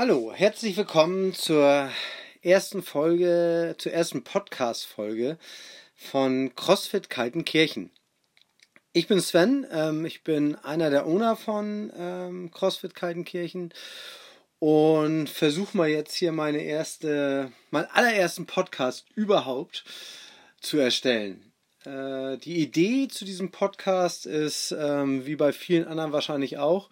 Hallo, herzlich willkommen zur ersten Folge, zur ersten Podcast-Folge von CrossFit Kaltenkirchen. Ich bin Sven, ähm, ich bin einer der Owner von ähm, CrossFit Kaltenkirchen und versuche mal jetzt hier meine erste, meinen allerersten Podcast überhaupt zu erstellen. Äh, die Idee zu diesem Podcast ist, ähm, wie bei vielen anderen wahrscheinlich auch,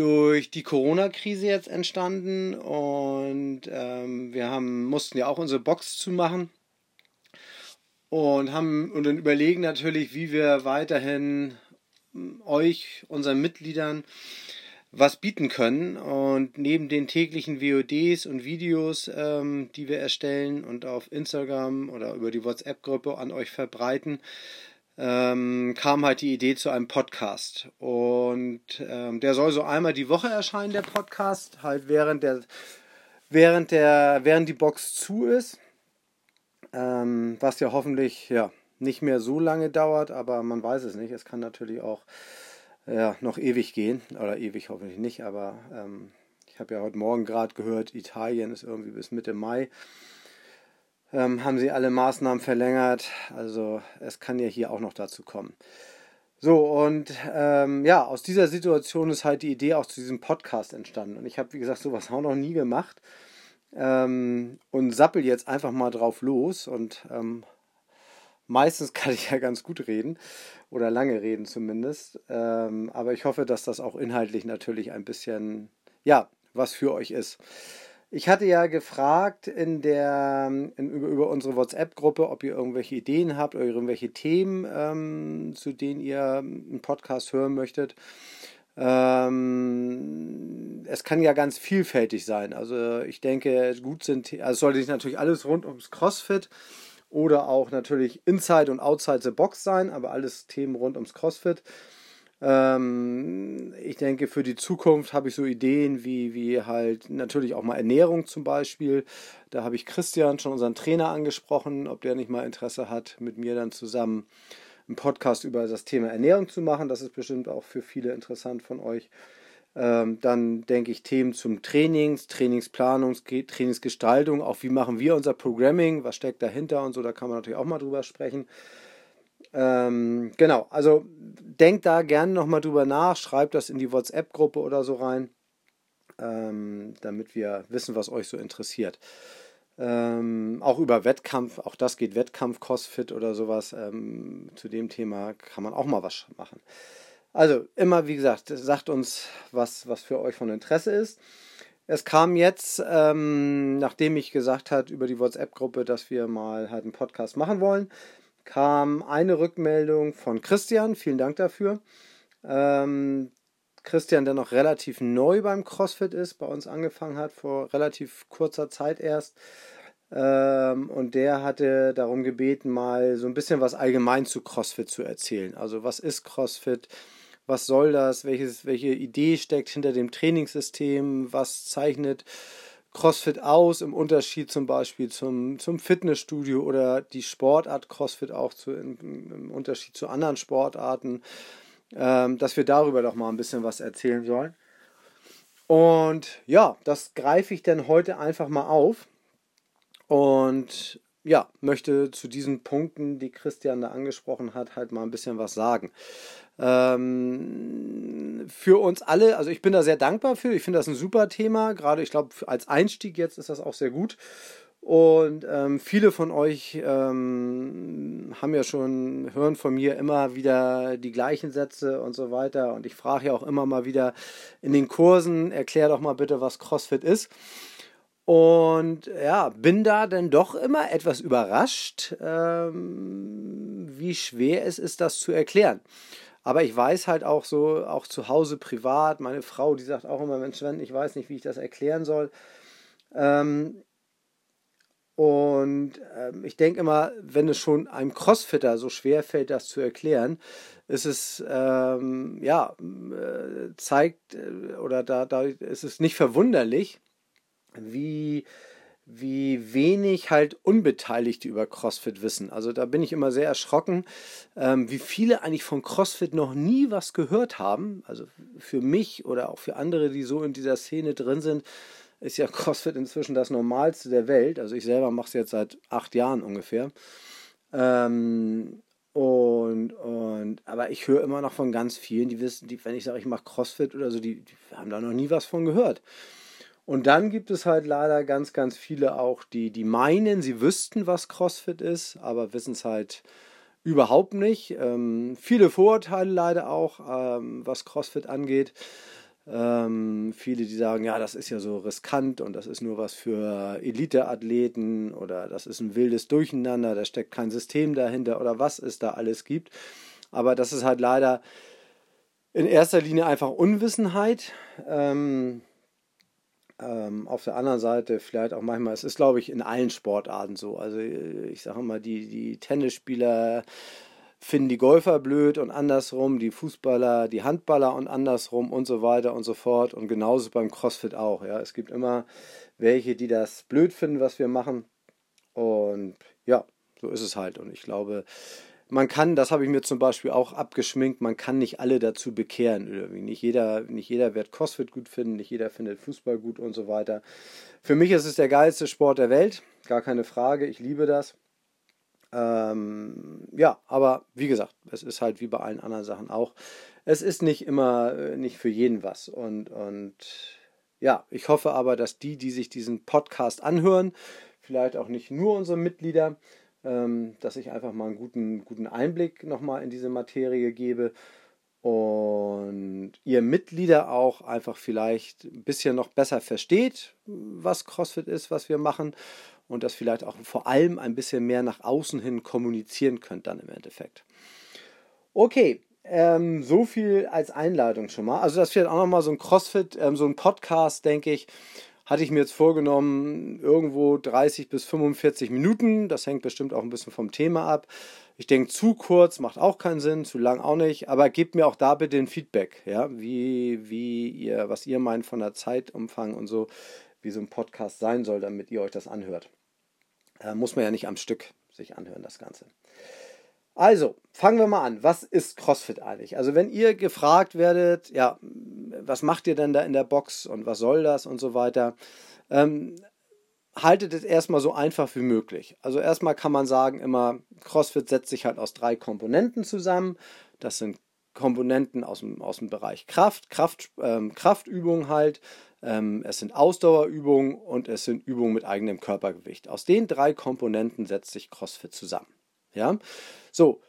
durch die Corona-Krise jetzt entstanden und ähm, wir haben, mussten ja auch unsere Box zumachen und haben und dann überlegen natürlich, wie wir weiterhin hm, euch, unseren Mitgliedern, was bieten können. Und neben den täglichen VODs und Videos, ähm, die wir erstellen und auf Instagram oder über die WhatsApp-Gruppe an euch verbreiten, ähm, kam halt die Idee zu einem Podcast. Und ähm, der soll so einmal die Woche erscheinen, der Podcast, halt während der, während der, während die Box zu ist. Ähm, was ja hoffentlich ja, nicht mehr so lange dauert, aber man weiß es nicht. Es kann natürlich auch ja, noch ewig gehen. Oder ewig hoffentlich nicht, aber ähm, ich habe ja heute Morgen gerade gehört, Italien ist irgendwie bis Mitte Mai ähm, haben sie alle Maßnahmen verlängert. Also es kann ja hier auch noch dazu kommen. So, und ähm, ja, aus dieser Situation ist halt die Idee auch zu diesem Podcast entstanden. Und ich habe, wie gesagt, sowas auch noch nie gemacht. Ähm, und sappel jetzt einfach mal drauf los. Und ähm, meistens kann ich ja ganz gut reden. Oder lange reden zumindest. Ähm, aber ich hoffe, dass das auch inhaltlich natürlich ein bisschen, ja, was für euch ist. Ich hatte ja gefragt in der, in, über, über unsere WhatsApp-Gruppe, ob ihr irgendwelche Ideen habt oder irgendwelche Themen, ähm, zu denen ihr einen Podcast hören möchtet. Ähm, es kann ja ganz vielfältig sein. Also ich denke, gut sind, also sollte nicht natürlich alles rund ums CrossFit oder auch natürlich Inside und Outside the Box sein, aber alles Themen rund ums CrossFit. Ähm, ich denke, für die Zukunft habe ich so Ideen wie, wie halt natürlich auch mal Ernährung zum Beispiel. Da habe ich Christian, schon unseren Trainer, angesprochen, ob der nicht mal Interesse hat, mit mir dann zusammen einen Podcast über das Thema Ernährung zu machen. Das ist bestimmt auch für viele interessant von euch. Ähm, dann denke ich Themen zum Trainings, Trainingsplanung, Trainingsgestaltung, auch wie machen wir unser Programming, was steckt dahinter und so, da kann man natürlich auch mal drüber sprechen. Ähm, genau, also denkt da gerne nochmal drüber nach, schreibt das in die WhatsApp-Gruppe oder so rein, ähm, damit wir wissen, was euch so interessiert. Ähm, auch über Wettkampf, auch das geht Wettkampf, Crossfit oder sowas. Ähm, zu dem Thema kann man auch mal was machen. Also immer, wie gesagt, sagt uns, was, was für euch von Interesse ist. Es kam jetzt, ähm, nachdem ich gesagt habe über die WhatsApp-Gruppe, dass wir mal halt einen Podcast machen wollen, kam eine Rückmeldung von Christian. Vielen Dank dafür. Ähm, Christian, der noch relativ neu beim CrossFit ist, bei uns angefangen hat, vor relativ kurzer Zeit erst. Ähm, und der hatte darum gebeten, mal so ein bisschen was allgemein zu CrossFit zu erzählen. Also was ist CrossFit? Was soll das? Welches, welche Idee steckt hinter dem Trainingssystem? Was zeichnet CrossFit aus, im Unterschied zum Beispiel zum, zum Fitnessstudio oder die Sportart CrossFit auch zu, im, im Unterschied zu anderen Sportarten, ähm, dass wir darüber doch mal ein bisschen was erzählen sollen. Und ja, das greife ich dann heute einfach mal auf und ja, möchte zu diesen Punkten, die Christian da angesprochen hat, halt mal ein bisschen was sagen. Ähm, für uns alle, also ich bin da sehr dankbar für, ich finde das ein super Thema, gerade ich glaube als Einstieg jetzt ist das auch sehr gut. Und ähm, viele von euch ähm, haben ja schon, hören von mir immer wieder die gleichen Sätze und so weiter. Und ich frage ja auch immer mal wieder in den Kursen, erklär doch mal bitte, was CrossFit ist. Und ja, bin da dann doch immer etwas überrascht, ähm, wie schwer es ist, das zu erklären. Aber ich weiß halt auch so, auch zu Hause privat, meine Frau, die sagt auch immer, Mensch, Sven, ich weiß nicht, wie ich das erklären soll. Ähm, und ähm, ich denke immer, wenn es schon einem Crossfitter so schwer fällt, das zu erklären, ist es, ähm, ja, äh, zeigt, äh, oder da, da ist es nicht verwunderlich, wie wie wenig halt Unbeteiligte über CrossFit wissen. Also da bin ich immer sehr erschrocken, ähm, wie viele eigentlich von CrossFit noch nie was gehört haben. Also für mich oder auch für andere, die so in dieser Szene drin sind, ist ja CrossFit inzwischen das Normalste der Welt. Also ich selber mache es jetzt seit acht Jahren ungefähr. Ähm, und, und, aber ich höre immer noch von ganz vielen, die wissen, die, wenn ich sage, ich mache CrossFit oder so, die, die haben da noch nie was von gehört. Und dann gibt es halt leider ganz, ganz viele auch, die, die meinen, sie wüssten, was CrossFit ist, aber wissen es halt überhaupt nicht. Ähm, viele Vorurteile leider auch, ähm, was CrossFit angeht. Ähm, viele, die sagen, ja, das ist ja so riskant und das ist nur was für Elite-Athleten oder das ist ein wildes Durcheinander, da steckt kein System dahinter oder was es da alles gibt. Aber das ist halt leider in erster Linie einfach Unwissenheit. Ähm, ähm, auf der anderen Seite vielleicht auch manchmal, es ist glaube ich in allen Sportarten so. Also ich sage mal, die, die Tennisspieler finden die Golfer blöd und andersrum, die Fußballer, die Handballer und andersrum und so weiter und so fort. Und genauso beim CrossFit auch. Ja. Es gibt immer welche, die das blöd finden, was wir machen. Und ja, so ist es halt. Und ich glaube, man kann, das habe ich mir zum Beispiel auch abgeschminkt, man kann nicht alle dazu bekehren. Irgendwie. Nicht, jeder, nicht jeder wird CrossFit gut finden, nicht jeder findet Fußball gut und so weiter. Für mich ist es der geilste Sport der Welt, gar keine Frage, ich liebe das. Ähm, ja, aber wie gesagt, es ist halt wie bei allen anderen Sachen auch. Es ist nicht immer, äh, nicht für jeden was. Und, und ja, ich hoffe aber, dass die, die sich diesen Podcast anhören, vielleicht auch nicht nur unsere Mitglieder, dass ich einfach mal einen guten, guten Einblick nochmal in diese Materie gebe und ihr Mitglieder auch einfach vielleicht ein bisschen noch besser versteht, was CrossFit ist, was wir machen und das vielleicht auch vor allem ein bisschen mehr nach außen hin kommunizieren könnt dann im Endeffekt. Okay, ähm, so viel als Einleitung schon mal. Also das wird auch nochmal so ein CrossFit, ähm, so ein Podcast, denke ich, hatte ich mir jetzt vorgenommen, irgendwo 30 bis 45 Minuten. Das hängt bestimmt auch ein bisschen vom Thema ab. Ich denke, zu kurz macht auch keinen Sinn, zu lang auch nicht. Aber gebt mir auch da bitte ein Feedback, ja, wie, wie ihr, was ihr meint von der Zeitumfang und so, wie so ein Podcast sein soll, damit ihr euch das anhört. Äh, muss man ja nicht am Stück sich anhören, das Ganze. Also, fangen wir mal an. Was ist CrossFit eigentlich? Also, wenn ihr gefragt werdet, ja, was macht ihr denn da in der Box und was soll das und so weiter, ähm, haltet es erstmal so einfach wie möglich. Also, erstmal kann man sagen, immer, CrossFit setzt sich halt aus drei Komponenten zusammen. Das sind Komponenten aus dem, aus dem Bereich Kraft, Kraft ähm, Kraftübungen halt. Ähm, es sind Ausdauerübungen und es sind Übungen mit eigenem Körpergewicht. Aus den drei Komponenten setzt sich CrossFit zusammen. Ja, so.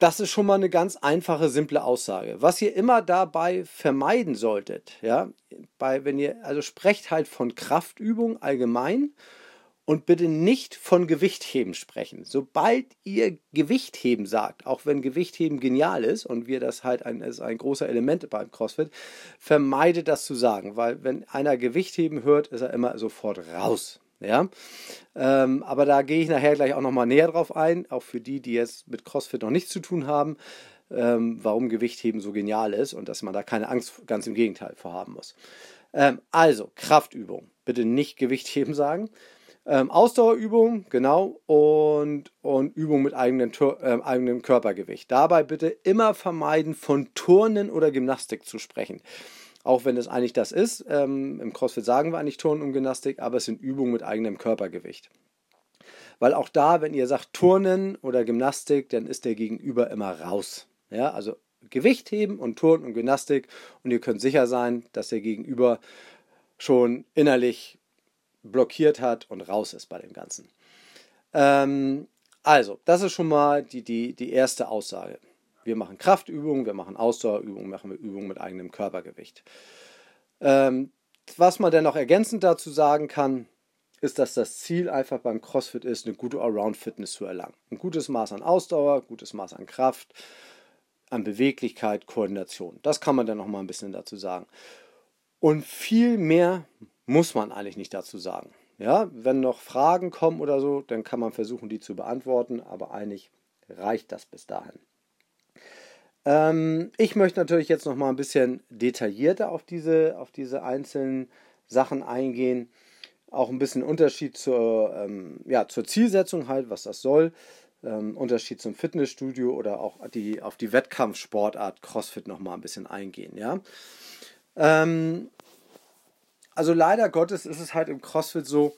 Das ist schon mal eine ganz einfache, simple Aussage. Was ihr immer dabei vermeiden solltet, ja, bei, wenn ihr, also sprecht halt von Kraftübung allgemein und bitte nicht von Gewichtheben sprechen. Sobald ihr Gewichtheben sagt, auch wenn Gewichtheben genial ist und wir das halt ein, ist ein großer Element beim CrossFit, vermeidet das zu sagen, weil wenn einer Gewichtheben hört, ist er immer sofort raus. Ja, ähm, aber da gehe ich nachher gleich auch nochmal näher drauf ein, auch für die, die jetzt mit CrossFit noch nichts zu tun haben, ähm, warum Gewichtheben so genial ist und dass man da keine Angst, ganz im Gegenteil, vorhaben muss. Ähm, also, Kraftübung. Bitte nicht Gewichtheben sagen. Ähm, Ausdauerübung, genau, und, und Übung mit eigenem, äh, eigenem Körpergewicht. Dabei bitte immer vermeiden, von Turnen oder Gymnastik zu sprechen auch wenn es eigentlich das ist. Ähm, Im CrossFit sagen wir eigentlich Turnen und Gymnastik, aber es sind Übungen mit eigenem Körpergewicht. Weil auch da, wenn ihr sagt Turnen oder Gymnastik, dann ist der Gegenüber immer raus. Ja, also Gewicht heben und Turnen und Gymnastik und ihr könnt sicher sein, dass der Gegenüber schon innerlich blockiert hat und raus ist bei dem Ganzen. Ähm, also, das ist schon mal die, die, die erste Aussage. Wir machen Kraftübungen, wir machen Ausdauerübungen, machen wir Übungen mit eigenem Körpergewicht. Ähm, was man denn noch ergänzend dazu sagen kann, ist, dass das Ziel einfach beim CrossFit ist, eine gute Allround-Fitness zu erlangen. Ein gutes Maß an Ausdauer, gutes Maß an Kraft, an Beweglichkeit, Koordination. Das kann man dann noch mal ein bisschen dazu sagen. Und viel mehr muss man eigentlich nicht dazu sagen. Ja, wenn noch Fragen kommen oder so, dann kann man versuchen, die zu beantworten, aber eigentlich reicht das bis dahin. Ähm, ich möchte natürlich jetzt noch mal ein bisschen detaillierter auf diese, auf diese einzelnen Sachen eingehen. Auch ein bisschen Unterschied zur, ähm, ja, zur Zielsetzung halt, was das soll. Ähm, Unterschied zum Fitnessstudio oder auch die, auf die Wettkampfsportart CrossFit noch mal ein bisschen eingehen. Ja? Ähm, also leider Gottes ist es halt im CrossFit so,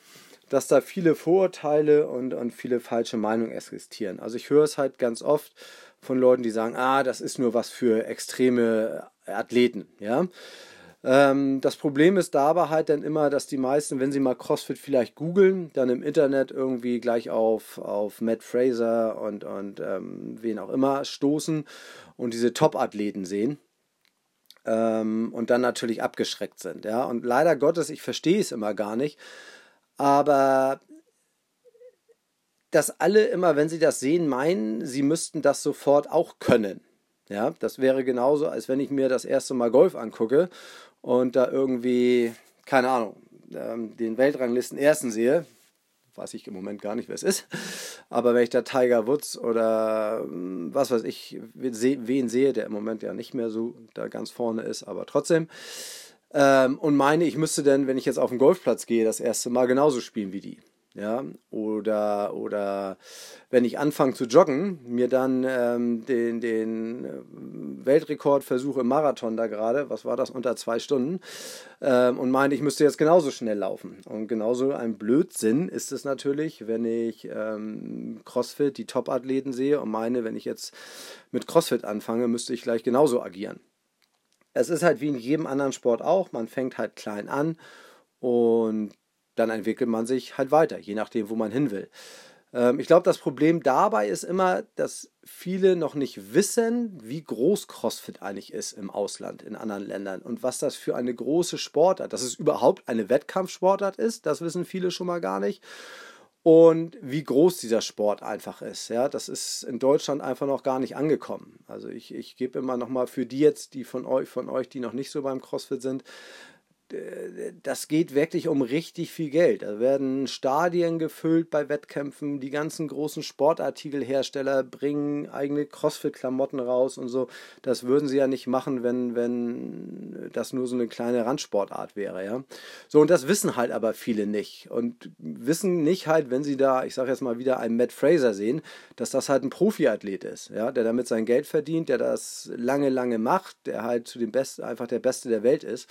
dass da viele Vorurteile und, und viele falsche Meinungen existieren. Also ich höre es halt ganz oft von Leuten, die sagen, ah, das ist nur was für extreme Athleten, ja. Ähm, das Problem ist dabei halt dann immer, dass die meisten, wenn sie mal CrossFit vielleicht googeln, dann im Internet irgendwie gleich auf, auf Matt Fraser und, und ähm, wen auch immer stoßen und diese Top-Athleten sehen ähm, und dann natürlich abgeschreckt sind. Ja? Und leider Gottes, ich verstehe es immer gar nicht, aber dass alle immer, wenn sie das sehen, meinen, sie müssten das sofort auch können. Ja, das wäre genauso, als wenn ich mir das erste Mal Golf angucke und da irgendwie, keine Ahnung, ähm, den Weltranglisten ersten sehe, weiß ich im Moment gar nicht, wer es ist, aber wenn ich da Tiger Woods oder ähm, was weiß ich, wen sehe, der im Moment ja nicht mehr so da ganz vorne ist, aber trotzdem, ähm, und meine, ich müsste dann, wenn ich jetzt auf den Golfplatz gehe, das erste Mal genauso spielen wie die ja, oder, oder wenn ich anfange zu joggen, mir dann ähm, den, den äh, Weltrekord versuche im Marathon da gerade, was war das, unter zwei Stunden, ähm, und meine, ich müsste jetzt genauso schnell laufen. Und genauso ein Blödsinn ist es natürlich, wenn ich ähm, CrossFit, die Top-Athleten sehe und meine, wenn ich jetzt mit CrossFit anfange, müsste ich gleich genauso agieren. Es ist halt wie in jedem anderen Sport auch, man fängt halt klein an und dann entwickelt man sich halt weiter, je nachdem, wo man hin will. Ähm, ich glaube, das Problem dabei ist immer, dass viele noch nicht wissen, wie groß CrossFit eigentlich ist im Ausland, in anderen Ländern und was das für eine große Sportart, dass es überhaupt eine Wettkampfsportart ist, das wissen viele schon mal gar nicht. Und wie groß dieser Sport einfach ist. Ja, das ist in Deutschland einfach noch gar nicht angekommen. Also ich, ich gebe immer noch mal für die jetzt, die von euch, von euch, die noch nicht so beim CrossFit sind, das geht wirklich um richtig viel Geld. Da werden Stadien gefüllt bei Wettkämpfen, die ganzen großen Sportartikelhersteller bringen eigene Crossfit-Klamotten raus und so. Das würden sie ja nicht machen, wenn, wenn das nur so eine kleine Randsportart wäre, ja. So, und das wissen halt aber viele nicht. Und wissen nicht halt, wenn sie da, ich sage jetzt mal wieder einen Matt Fraser sehen, dass das halt ein Profiathlet ist, ja, der damit sein Geld verdient, der das lange, lange macht, der halt zu dem Besten, einfach der Beste der Welt ist.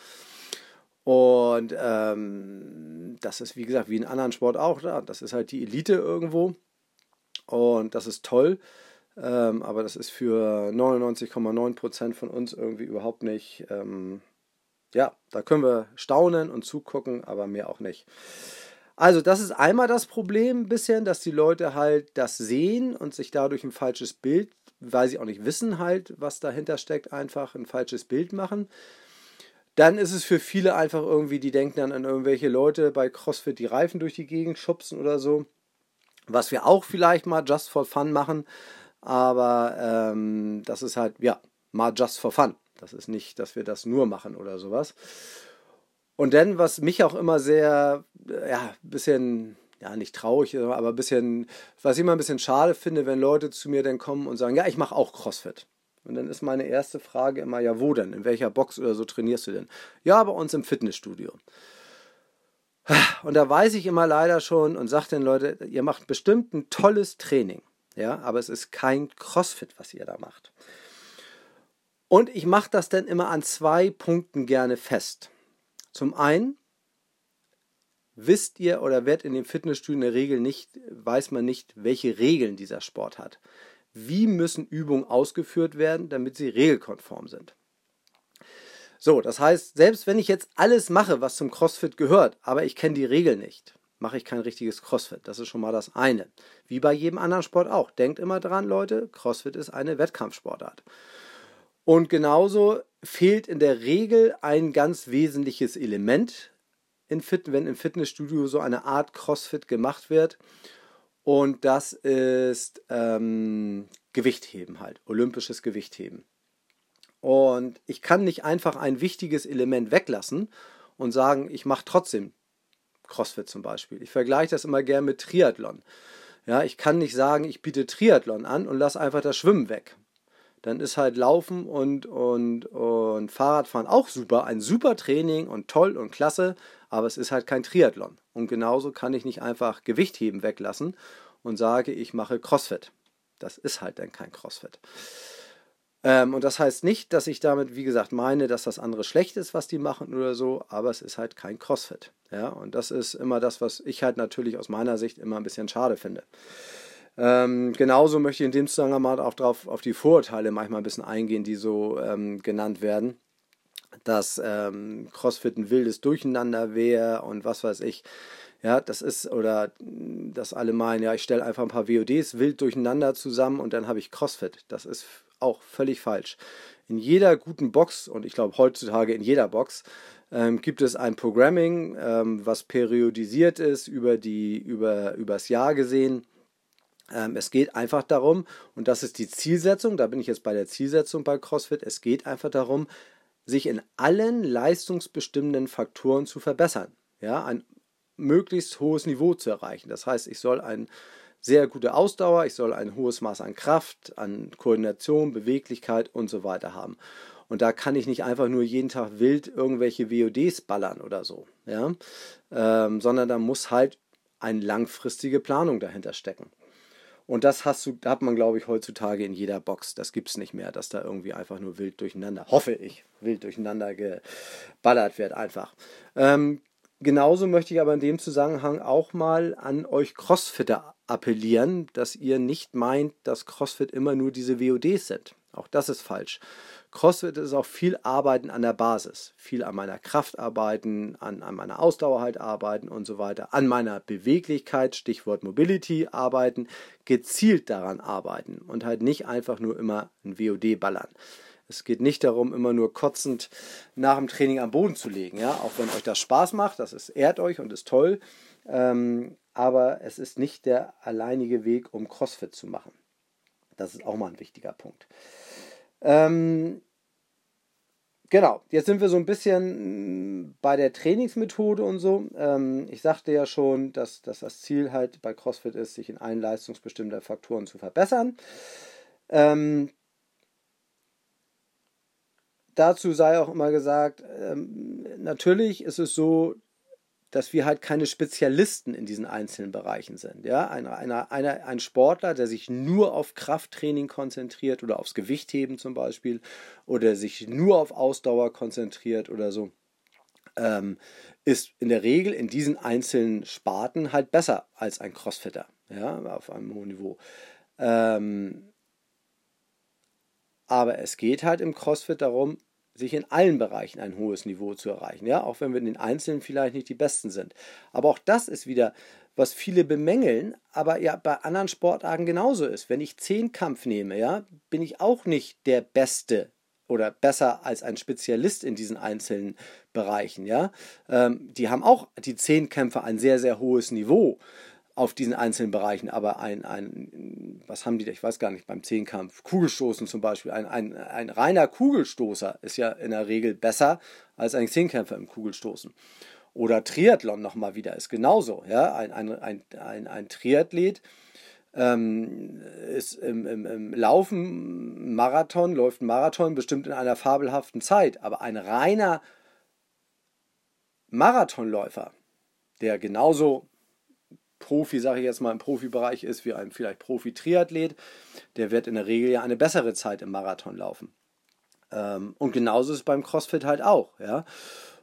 Und ähm, das ist, wie gesagt, wie in anderen Sport auch. Da. Das ist halt die Elite irgendwo. Und das ist toll. Ähm, aber das ist für 99,9% von uns irgendwie überhaupt nicht. Ähm, ja, da können wir staunen und zugucken, aber mehr auch nicht. Also, das ist einmal das Problem ein bisschen, dass die Leute halt das sehen und sich dadurch ein falsches Bild, weil sie auch nicht wissen halt, was dahinter steckt, einfach ein falsches Bild machen. Dann ist es für viele einfach irgendwie, die denken dann an irgendwelche Leute bei CrossFit, die Reifen durch die Gegend schubsen oder so. Was wir auch vielleicht mal just for fun machen. Aber ähm, das ist halt, ja, mal just for fun. Das ist nicht, dass wir das nur machen oder sowas. Und dann, was mich auch immer sehr, ja, ein bisschen, ja, nicht traurig, aber ein bisschen, was ich immer ein bisschen schade finde, wenn Leute zu mir dann kommen und sagen, ja, ich mache auch CrossFit. Und dann ist meine erste Frage immer, ja, wo denn? In welcher Box oder so trainierst du denn? Ja, bei uns im Fitnessstudio. Und da weiß ich immer leider schon und sage den Leuten, ihr macht bestimmt ein tolles Training. Ja, aber es ist kein Crossfit, was ihr da macht. Und ich mache das dann immer an zwei Punkten gerne fest. Zum einen wisst ihr oder wird in dem Fitnessstudio in der Regel nicht, weiß man nicht, welche Regeln dieser Sport hat wie müssen Übungen ausgeführt werden, damit sie regelkonform sind. So, das heißt, selbst wenn ich jetzt alles mache, was zum CrossFit gehört, aber ich kenne die Regeln nicht, mache ich kein richtiges CrossFit. Das ist schon mal das eine. Wie bei jedem anderen Sport auch. Denkt immer dran, Leute, CrossFit ist eine Wettkampfsportart. Und genauso fehlt in der Regel ein ganz wesentliches Element, in Fit wenn im Fitnessstudio so eine Art CrossFit gemacht wird. Und das ist ähm, Gewichtheben halt, olympisches Gewichtheben. Und ich kann nicht einfach ein wichtiges Element weglassen und sagen, ich mache trotzdem CrossFit zum Beispiel. Ich vergleiche das immer gern mit Triathlon. Ja, ich kann nicht sagen, ich biete Triathlon an und lasse einfach das Schwimmen weg. Dann ist halt Laufen und, und, und Fahrradfahren auch super, ein super Training und toll und klasse, aber es ist halt kein Triathlon. Und genauso kann ich nicht einfach Gewichtheben weglassen und sage, ich mache CrossFit. Das ist halt dann kein CrossFit. Ähm, und das heißt nicht, dass ich damit, wie gesagt, meine, dass das andere schlecht ist, was die machen oder so, aber es ist halt kein CrossFit. Ja, und das ist immer das, was ich halt natürlich aus meiner Sicht immer ein bisschen schade finde. Ähm, genauso möchte ich in dem Zusammenhang auch drauf, auf die Vorurteile manchmal ein bisschen eingehen, die so ähm, genannt werden, dass ähm, CrossFit ein wildes Durcheinander wäre und was weiß ich. Ja, das ist, oder dass alle meinen, ja, ich stelle einfach ein paar WODs wild durcheinander zusammen und dann habe ich CrossFit. Das ist auch völlig falsch. In jeder guten Box, und ich glaube heutzutage in jeder Box, ähm, gibt es ein Programming, ähm, was periodisiert ist über die, über, übers Jahr gesehen. Ähm, es geht einfach darum, und das ist die Zielsetzung, da bin ich jetzt bei der Zielsetzung bei CrossFit, es geht einfach darum, sich in allen leistungsbestimmenden Faktoren zu verbessern. Ja, ein möglichst hohes Niveau zu erreichen. Das heißt, ich soll eine sehr gute Ausdauer, ich soll ein hohes Maß an Kraft, an Koordination, Beweglichkeit und so weiter haben. Und da kann ich nicht einfach nur jeden Tag wild irgendwelche WODs ballern oder so, ja? Ähm, sondern da muss halt eine langfristige Planung dahinter stecken. Und das hast du, hat man, glaube ich, heutzutage in jeder Box. Das gibt es nicht mehr, dass da irgendwie einfach nur wild durcheinander, hoffe ich, wild durcheinander geballert wird einfach. Ähm, Genauso möchte ich aber in dem Zusammenhang auch mal an euch Crossfitter appellieren, dass ihr nicht meint, dass Crossfit immer nur diese WODs sind. Auch das ist falsch. CrossFit ist auch viel Arbeiten an der Basis. Viel an meiner Kraft arbeiten, an, an meiner Ausdauer halt arbeiten und so weiter. An meiner Beweglichkeit, Stichwort Mobility arbeiten, gezielt daran arbeiten und halt nicht einfach nur immer ein WOD ballern. Es geht nicht darum, immer nur kotzend nach dem Training am Boden zu legen. Ja? Auch wenn euch das Spaß macht, das ist, ehrt euch und ist toll. Ähm, aber es ist nicht der alleinige Weg, um CrossFit zu machen. Das ist auch mal ein wichtiger Punkt. Ähm, genau, jetzt sind wir so ein bisschen bei der Trainingsmethode und so. Ähm, ich sagte ja schon, dass, dass das Ziel halt bei CrossFit ist, sich in allen leistungsbestimmten Faktoren zu verbessern. Ähm, dazu sei auch immer gesagt, ähm, natürlich ist es so, dass wir halt keine Spezialisten in diesen einzelnen Bereichen sind. Ja? Ein, einer, einer, ein Sportler, der sich nur auf Krafttraining konzentriert oder aufs Gewichtheben zum Beispiel oder sich nur auf Ausdauer konzentriert oder so, ähm, ist in der Regel in diesen einzelnen Sparten halt besser als ein Crossfitter ja? auf einem hohen Niveau. Ähm, aber es geht halt im CrossFit darum, sich in allen Bereichen ein hohes Niveau zu erreichen, ja, auch wenn wir in den Einzelnen vielleicht nicht die Besten sind. Aber auch das ist wieder, was viele bemängeln, aber ja bei anderen Sportarten genauso ist. Wenn ich Zehnkampf nehme, ja, bin ich auch nicht der Beste oder besser als ein Spezialist in diesen einzelnen Bereichen, ja. Ähm, die haben auch die Zehnkämpfer ein sehr, sehr hohes Niveau auf diesen einzelnen Bereichen, aber ein, ein, was haben die, ich weiß gar nicht, beim Zehnkampf, Kugelstoßen zum Beispiel, ein, ein, ein reiner Kugelstoßer ist ja in der Regel besser als ein Zehnkämpfer im Kugelstoßen. Oder Triathlon nochmal wieder ist genauso, ja, ein, ein, ein, ein, ein Triathlet ähm, ist im, im, im Laufen, Marathon, läuft ein Marathon bestimmt in einer fabelhaften Zeit, aber ein reiner Marathonläufer, der genauso Profi, sage ich jetzt mal, im Profibereich ist, wie ein vielleicht Profi-Triathlet, der wird in der Regel ja eine bessere Zeit im Marathon laufen. Ähm, und genauso ist es beim CrossFit halt auch, ja.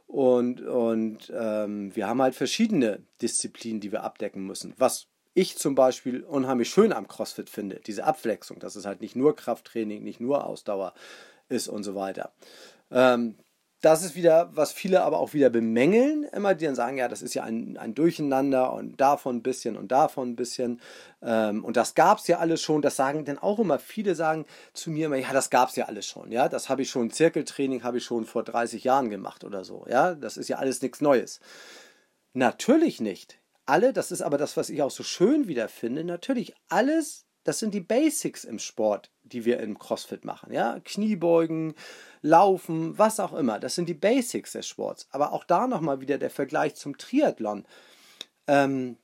Und, und ähm, wir haben halt verschiedene Disziplinen, die wir abdecken müssen. Was ich zum Beispiel unheimlich schön am CrossFit finde, diese Abwechslung, dass es halt nicht nur Krafttraining, nicht nur Ausdauer ist und so weiter. Ähm, das ist wieder, was viele aber auch wieder bemängeln, immer die dann sagen, ja, das ist ja ein, ein Durcheinander und davon ein bisschen und davon ein bisschen. Ähm, und das gab es ja alles schon. Das sagen dann auch immer, viele sagen zu mir immer, ja, das gab es ja alles schon. Ja, das habe ich schon, Zirkeltraining habe ich schon vor 30 Jahren gemacht oder so. Ja, das ist ja alles nichts Neues. Natürlich nicht. Alle, das ist aber das, was ich auch so schön wieder finde, natürlich alles das sind die Basics im Sport, die wir im CrossFit machen. Ja? Kniebeugen, Laufen, was auch immer. Das sind die Basics des Sports. Aber auch da nochmal wieder der Vergleich zum Triathlon. Ähm,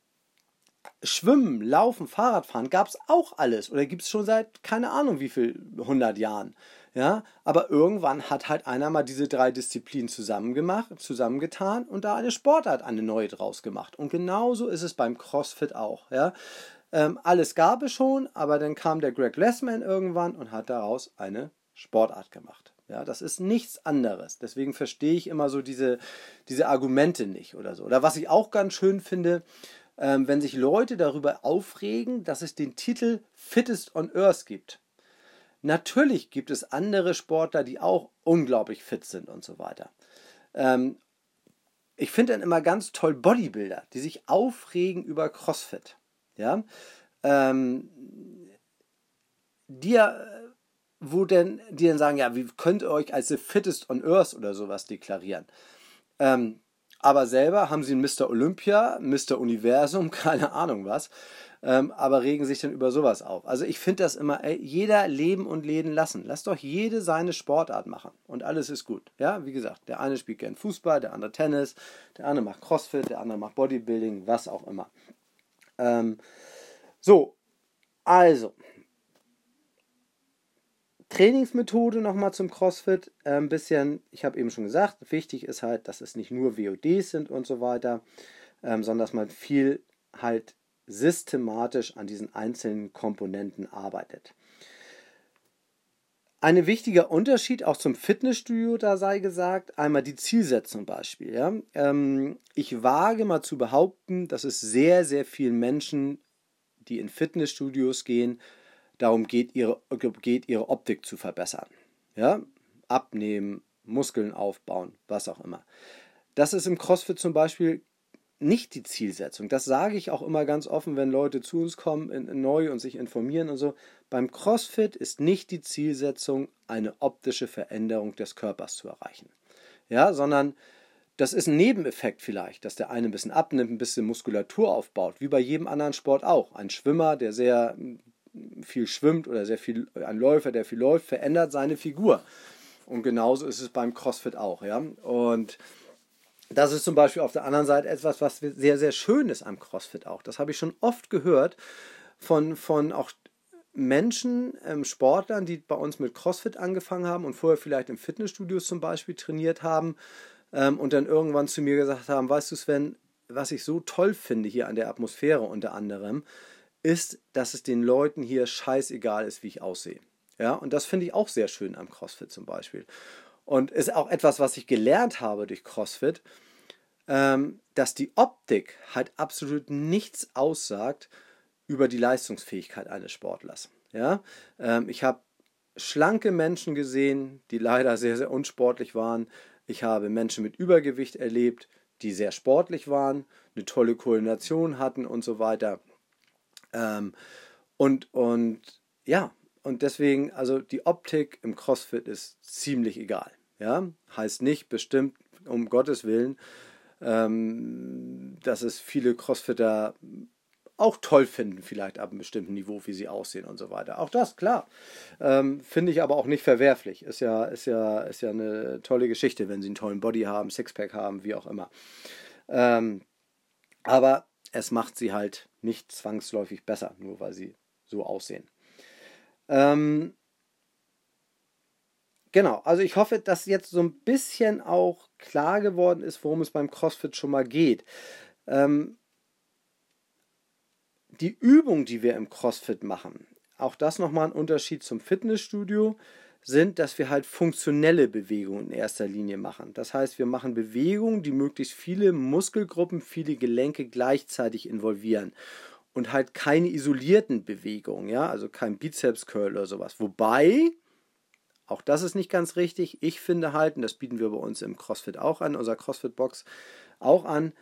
Schwimmen, Laufen, Fahrradfahren gab es auch alles oder gibt es schon seit keine Ahnung wie viel hundert Jahren. Ja, aber irgendwann hat halt einer mal diese drei Disziplinen zusammengemacht, zusammengetan und da eine Sportart, eine neue draus gemacht. Und genauso ist es beim CrossFit auch. Ja, ähm, alles gab es schon, aber dann kam der Greg Lessman irgendwann und hat daraus eine Sportart gemacht. Ja, das ist nichts anderes. Deswegen verstehe ich immer so diese, diese Argumente nicht oder so. Oder was ich auch ganz schön finde, ähm, wenn sich Leute darüber aufregen, dass es den Titel Fittest on Earth gibt. Natürlich gibt es andere Sportler, die auch unglaublich fit sind und so weiter. Ähm, ich finde dann immer ganz toll Bodybuilder, die sich aufregen über CrossFit. Ja, ähm, die wo denn, die dann sagen, ja, wie könnt ihr euch als the fittest on earth oder sowas deklarieren? Ähm, aber selber haben sie ein Mr. Olympia, Mr. Universum, keine Ahnung was, ähm, aber regen sich dann über sowas auf. Also ich finde das immer, ey, jeder leben und leben lassen. Lass doch jede seine Sportart machen und alles ist gut. Ja, wie gesagt, der eine spielt gern Fußball, der andere Tennis, der andere macht Crossfit, der andere macht Bodybuilding, was auch immer. Ähm, so, also, Trainingsmethode nochmal zum CrossFit. Äh, ein bisschen, ich habe eben schon gesagt, wichtig ist halt, dass es nicht nur WODs sind und so weiter, ähm, sondern dass man viel halt systematisch an diesen einzelnen Komponenten arbeitet. Ein wichtiger Unterschied auch zum Fitnessstudio, da sei gesagt, einmal die Zielsetzung Beispiel. Ja? Ähm, ich wage mal zu behaupten, dass es sehr, sehr vielen Menschen, die in Fitnessstudios gehen, darum geht, ihre, geht, ihre Optik zu verbessern. Ja? Abnehmen, Muskeln aufbauen, was auch immer. Das ist im CrossFit zum Beispiel nicht die Zielsetzung. Das sage ich auch immer ganz offen, wenn Leute zu uns kommen, in, in neu und sich informieren und so. Beim CrossFit ist nicht die Zielsetzung, eine optische Veränderung des Körpers zu erreichen. Ja, sondern das ist ein Nebeneffekt vielleicht, dass der eine ein bisschen abnimmt, ein bisschen Muskulatur aufbaut, wie bei jedem anderen Sport auch. Ein Schwimmer, der sehr viel schwimmt oder sehr viel, ein Läufer, der viel läuft, verändert seine Figur. Und genauso ist es beim CrossFit auch, ja. Und das ist zum Beispiel auf der anderen Seite etwas, was sehr, sehr schön ist am CrossFit auch. Das habe ich schon oft gehört von, von auch Menschen, ähm, Sportlern, die bei uns mit CrossFit angefangen haben und vorher vielleicht im Fitnessstudio zum Beispiel trainiert haben ähm, und dann irgendwann zu mir gesagt haben, weißt du Sven, was ich so toll finde hier an der Atmosphäre unter anderem, ist, dass es den Leuten hier scheißegal ist, wie ich aussehe. Ja, und das finde ich auch sehr schön am CrossFit zum Beispiel. Und ist auch etwas, was ich gelernt habe durch CrossFit, ähm, dass die Optik halt absolut nichts aussagt über die Leistungsfähigkeit eines Sportlers. Ja, ähm, ich habe schlanke Menschen gesehen, die leider sehr, sehr unsportlich waren. Ich habe Menschen mit Übergewicht erlebt, die sehr sportlich waren, eine tolle Koordination hatten und so weiter. Ähm, und, und ja, und deswegen, also die Optik im CrossFit ist ziemlich egal. Ja, heißt nicht bestimmt, um Gottes Willen, ähm, dass es viele Crossfitter auch toll finden, vielleicht ab einem bestimmten Niveau, wie sie aussehen und so weiter. Auch das, klar. Ähm, Finde ich aber auch nicht verwerflich. Ist ja, ist, ja, ist ja eine tolle Geschichte, wenn sie einen tollen Body haben, Sixpack haben, wie auch immer. Ähm, aber es macht sie halt nicht zwangsläufig besser, nur weil sie so aussehen. Ähm, genau, also ich hoffe, dass jetzt so ein bisschen auch klar geworden ist, worum es beim CrossFit schon mal geht. Ähm, die Übung, die wir im CrossFit machen, auch das nochmal ein Unterschied zum Fitnessstudio sind, dass wir halt funktionelle Bewegungen in erster Linie machen. Das heißt, wir machen Bewegungen, die möglichst viele Muskelgruppen, viele Gelenke gleichzeitig involvieren und halt keine isolierten Bewegungen, ja, also kein Bizeps Curl oder sowas. Wobei auch das ist nicht ganz richtig. Ich finde halt, und das bieten wir bei uns im CrossFit auch an, unserer CrossFit Box auch an,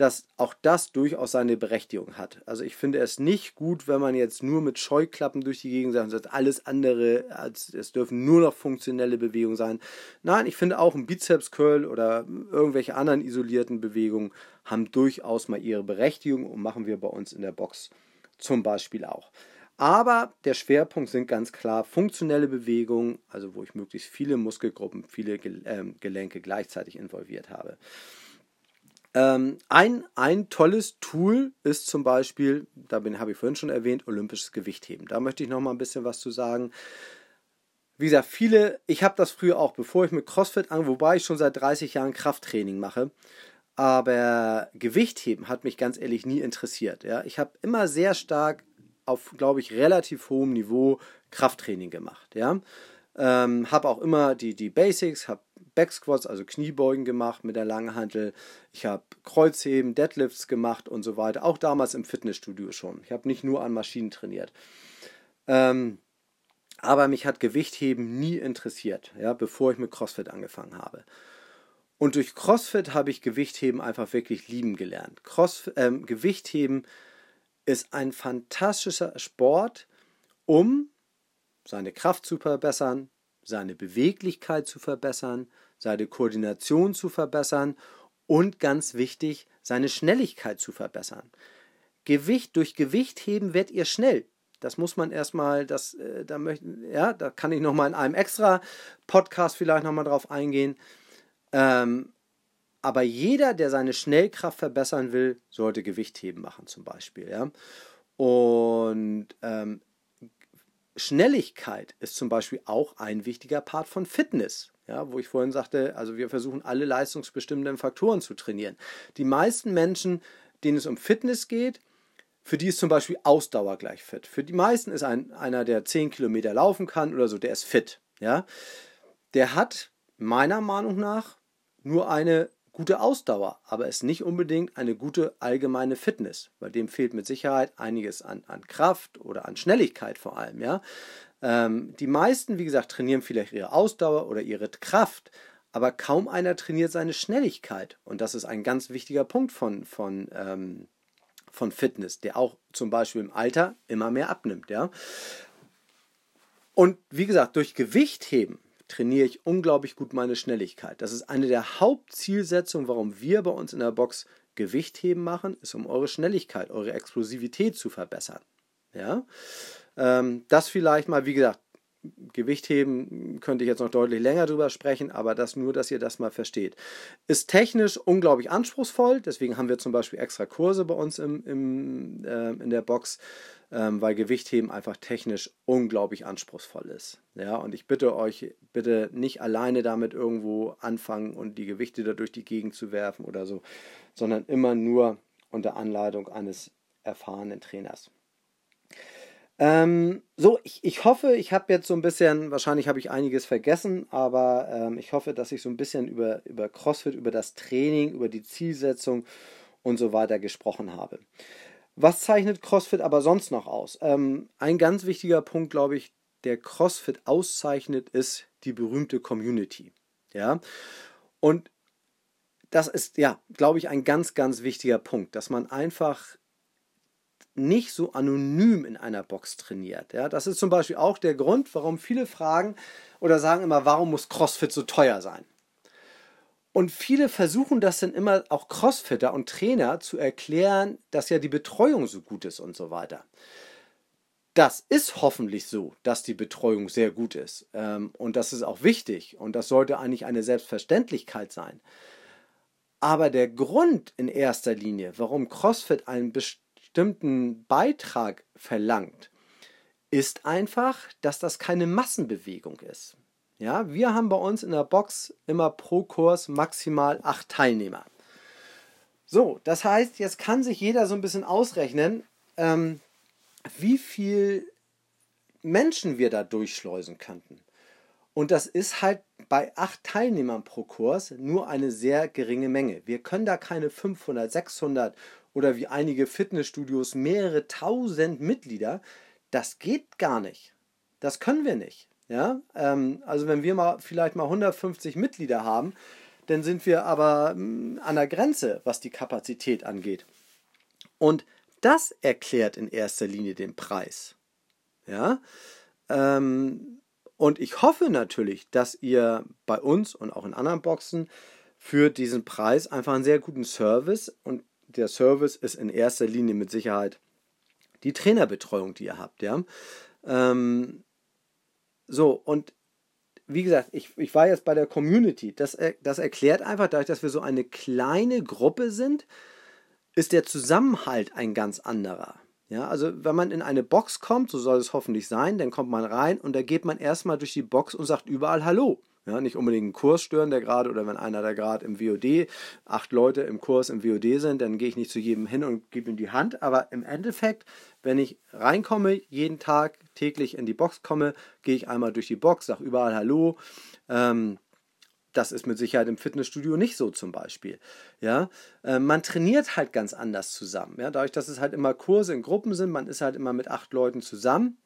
dass auch das durchaus seine Berechtigung hat. Also ich finde es nicht gut, wenn man jetzt nur mit Scheuklappen durch die Gegend sagt, alles andere, als, es dürfen nur noch funktionelle Bewegungen sein. Nein, ich finde auch ein Bizeps Curl oder irgendwelche anderen isolierten Bewegungen haben durchaus mal ihre Berechtigung und machen wir bei uns in der Box zum Beispiel auch. Aber der Schwerpunkt sind ganz klar funktionelle Bewegungen, also wo ich möglichst viele Muskelgruppen, viele ähm, Gelenke gleichzeitig involviert habe. Ähm, ein, ein tolles Tool ist zum Beispiel, da habe ich vorhin schon erwähnt, olympisches Gewichtheben. Da möchte ich noch mal ein bisschen was zu sagen. Wie gesagt, viele, ich habe das früher auch, bevor ich mit CrossFit an, wobei ich schon seit 30 Jahren Krafttraining mache, aber Gewichtheben hat mich ganz ehrlich nie interessiert. Ja? Ich habe immer sehr stark auf, glaube ich, relativ hohem Niveau Krafttraining gemacht. Ja? Ähm, habe auch immer die, die Basics, habe Backsquats, also Kniebeugen gemacht mit der langen Hantel. Ich habe Kreuzheben, Deadlifts gemacht und so weiter. Auch damals im Fitnessstudio schon. Ich habe nicht nur an Maschinen trainiert. Ähm, aber mich hat Gewichtheben nie interessiert, ja, bevor ich mit CrossFit angefangen habe. Und durch CrossFit habe ich Gewichtheben einfach wirklich lieben gelernt. Cross, ähm, Gewichtheben ist ein fantastischer Sport, um seine Kraft zu verbessern, seine Beweglichkeit zu verbessern, seine Koordination zu verbessern und ganz wichtig, seine Schnelligkeit zu verbessern. Gewicht durch Gewichtheben werdet ihr schnell. Das muss man erstmal, das, äh, da möchten, ja, da kann ich nochmal in einem extra Podcast vielleicht nochmal drauf eingehen. Ähm, aber jeder, der seine Schnellkraft verbessern will, sollte Gewichtheben machen zum Beispiel. Ja? Und ähm, Schnelligkeit ist zum Beispiel auch ein wichtiger Part von Fitness. Ja, wo ich vorhin sagte, also wir versuchen alle leistungsbestimmenden Faktoren zu trainieren. Die meisten Menschen, denen es um Fitness geht, für die ist zum Beispiel Ausdauer gleich fit. Für die meisten ist ein, einer, der 10 Kilometer laufen kann oder so, der ist fit. Ja? Der hat meiner Meinung nach nur eine gute Ausdauer, aber ist nicht unbedingt eine gute allgemeine Fitness, weil dem fehlt mit Sicherheit einiges an, an Kraft oder an Schnelligkeit vor allem. Ja? Ähm, die meisten, wie gesagt, trainieren vielleicht ihre Ausdauer oder ihre Kraft, aber kaum einer trainiert seine Schnelligkeit. Und das ist ein ganz wichtiger Punkt von, von, ähm, von Fitness, der auch zum Beispiel im Alter immer mehr abnimmt. Ja? Und wie gesagt, durch Gewichtheben trainiere ich unglaublich gut meine Schnelligkeit. Das ist eine der Hauptzielsetzungen, warum wir bei uns in der Box Gewichtheben machen, ist um eure Schnelligkeit, eure Explosivität zu verbessern. Ja, ähm, das vielleicht mal, wie gesagt, Gewichtheben könnte ich jetzt noch deutlich länger drüber sprechen, aber das nur, dass ihr das mal versteht. Ist technisch unglaublich anspruchsvoll, deswegen haben wir zum Beispiel extra Kurse bei uns im, im äh, in der Box, ähm, weil Gewichtheben einfach technisch unglaublich anspruchsvoll ist. Ja, und ich bitte euch, bitte nicht alleine damit irgendwo anfangen und die Gewichte da durch die Gegend zu werfen oder so, sondern immer nur unter Anleitung eines erfahrenen Trainers. Ähm, so, ich, ich hoffe, ich habe jetzt so ein bisschen, wahrscheinlich habe ich einiges vergessen, aber ähm, ich hoffe, dass ich so ein bisschen über, über CrossFit, über das Training, über die Zielsetzung und so weiter gesprochen habe. Was zeichnet CrossFit aber sonst noch aus? Ähm, ein ganz wichtiger Punkt, glaube ich, der CrossFit auszeichnet, ist die berühmte Community. Ja, und das ist, ja, glaube ich, ein ganz, ganz wichtiger Punkt, dass man einfach nicht so anonym in einer Box trainiert. Ja, das ist zum Beispiel auch der Grund, warum viele fragen oder sagen immer, warum muss CrossFit so teuer sein? Und viele versuchen das dann immer auch Crossfitter und Trainer zu erklären, dass ja die Betreuung so gut ist und so weiter. Das ist hoffentlich so, dass die Betreuung sehr gut ist. Ähm, und das ist auch wichtig und das sollte eigentlich eine Selbstverständlichkeit sein. Aber der Grund in erster Linie, warum CrossFit einen bestimmten Beitrag verlangt, ist einfach, dass das keine Massenbewegung ist. Ja, wir haben bei uns in der Box immer pro Kurs maximal acht Teilnehmer. So, das heißt, jetzt kann sich jeder so ein bisschen ausrechnen, ähm, wie viel Menschen wir da durchschleusen könnten. Und das ist halt bei acht Teilnehmern pro Kurs nur eine sehr geringe Menge. Wir können da keine 500, 600 oder wie einige Fitnessstudios mehrere tausend Mitglieder. Das geht gar nicht. Das können wir nicht. Ja, ähm, also wenn wir mal vielleicht mal 150 Mitglieder haben, dann sind wir aber mm, an der Grenze, was die Kapazität angeht. Und das erklärt in erster Linie den Preis. Ja, ähm, und ich hoffe natürlich, dass ihr bei uns und auch in anderen Boxen für diesen Preis einfach einen sehr guten Service und der Service ist in erster Linie mit Sicherheit die Trainerbetreuung, die ihr habt. Ja, ähm, so, und wie gesagt, ich, ich war jetzt bei der Community. Das, das erklärt einfach, dadurch, dass wir so eine kleine Gruppe sind, ist der Zusammenhalt ein ganz anderer. Ja, also wenn man in eine Box kommt, so soll es hoffentlich sein, dann kommt man rein und da geht man erstmal durch die Box und sagt überall Hallo. Ja, nicht unbedingt einen Kurs stören, der gerade, oder wenn einer da gerade im WOD, acht Leute im Kurs im WOD sind, dann gehe ich nicht zu jedem hin und gebe ihm die Hand. Aber im Endeffekt, wenn ich reinkomme, jeden Tag täglich in die Box komme, gehe ich einmal durch die Box, sage überall Hallo. Ähm, das ist mit Sicherheit im Fitnessstudio nicht so zum Beispiel. Ja, äh, man trainiert halt ganz anders zusammen. Ja, dadurch, dass es halt immer Kurse in Gruppen sind, man ist halt immer mit acht Leuten zusammen.